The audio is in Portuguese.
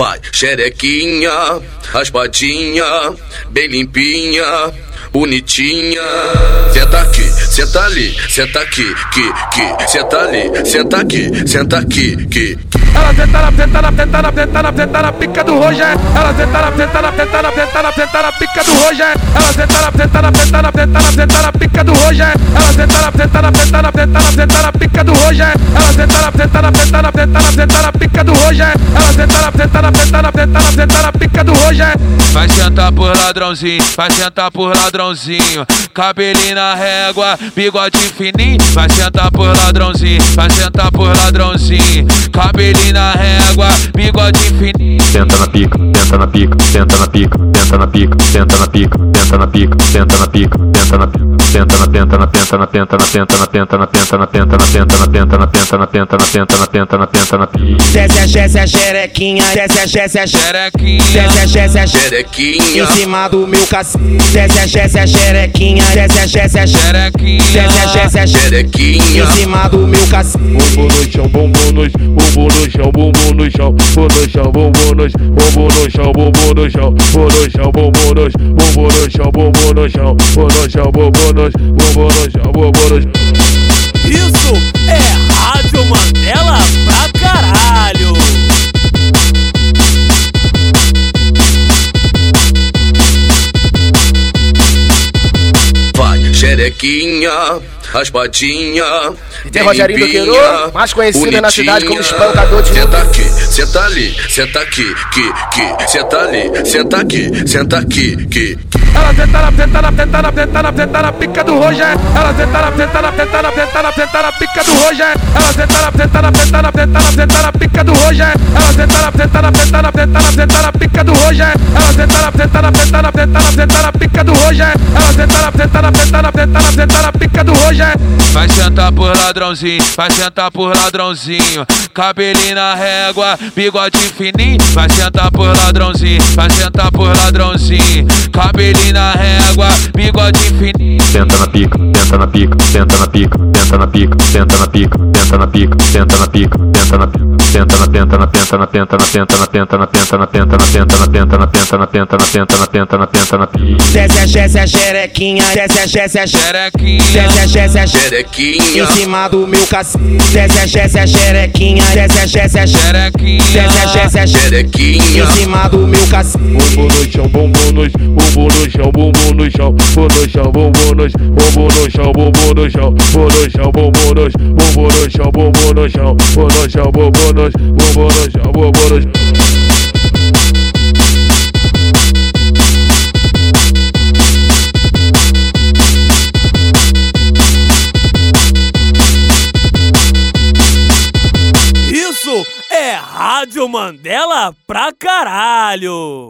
Vai, xerequinha, raspadinha, bem limpinha, bonitinha. Senta aqui, senta ali, senta aqui, que, que, senta ali, senta aqui, senta aqui, que. Ela senta na, senta na, senta na, senta na, senta na pica do Roger. Ela senta na, senta na, senta na, senta na, senta na pica do Roger. Ela senta na, senta na, senta na, senta na, senta na pica do Roger. Ela senta na, senta na, senta na, senta na, senta na pica do Roger. Ela senta na, senta na, senta na, senta na, senta na pica do Roger. Ela senta na, senta na, senta na, senta na, senta na pica do Roger. Vai sentar por ladrãozinho, vai sentar por ladrãozinho. Cabelinho na régua, bigode fininho. Vai sentar por ladrãozinho, vai sentar por ladrãozinho. Cabelinho na régua, bigode fininho. Senta na pica, senta na pica, senta na pica, senta na pica, senta na pica, senta na pica, senta na pica, senta na pica, senta na penta na penta na penta na penta na penta na penta na penta na penta na penta na penta na penta na penta na penta na penta na pica. Desce a desce a xerequinha, desce a desce a xerequinha, Xerequinha, desce a desce a Xerequinha, em cima do meu cacete. Desce a desce a xerequinha, desce a desce a xerequinha. desce a desce a xerequinha. em cima do meu cacete. Bumbum no chão, bumbum no bumbum no chão, bumbum no chão, bumbum no chão, bumbum no bumbum no chão, bumbum no chão, bumbum no chão, bumbum no bumbum no chão, bumbum no chão, bumbum no chão, bumbum no bumbum no chão. Isso é Rádio Mandela pra caralho. Vai, xerequinha, raspadinha. tem Rogerinho do Queiroz, mais conhecido na cidade como espancador de Senta aqui, senta ali, senta aqui, que, que, senta ali, senta aqui, senta aqui, que. Ela senta na, senta na, senta na, senta na, senta na pica do Roger. Ela senta na, senta na, senta na, senta na, senta na pica do Roger. Ela senta na, senta na, senta na, senta na, senta na pica do Roger. Ela senta na, senta na, senta na, senta na, senta na pica do Roger. Ela senta na, senta na, senta na, senta na, senta na pica do Roger. Ela senta na, senta na, senta na, senta na, senta na pica do Roger. Vai sentar por ladrãozinho, vai sentar por ladrãozinho. Cabelinho na régua, bigode fininho. Vai sentar por ladrãozinho, vai sentar por ladrãozinho. Cabelinho na régua, bigode fininho. Senta na pica, senta na pica, senta na pica, senta na pica, senta na pica, senta na pica, senta na pica, senta na pica, senta na penta na penta na penta na penta na penta na penta na penta na penta na penta na penta na penta na penta na penta na penta na pica. Desce a desce a xerequinha, desce a desce a Xerequinha, desce a desce a Xerequinha, em cima do meu cacete. Desce a desce a xerequinha, desce a desce a xerequinha. desce a desce a xerequinha. em cima do meu cacete. Bumbum no chão, bumbum no bumbum no chão, bumbum no chão, bumbum no chão, bumbum no bumbum no chão, bumbum no chão, bumbum no chão, bumbum no bumbum no chão, bumbum no chão, bumbum no chão, bumbum no bumbum no chão, bumbum no chão. Isso é Rádio Mandela pra caralho.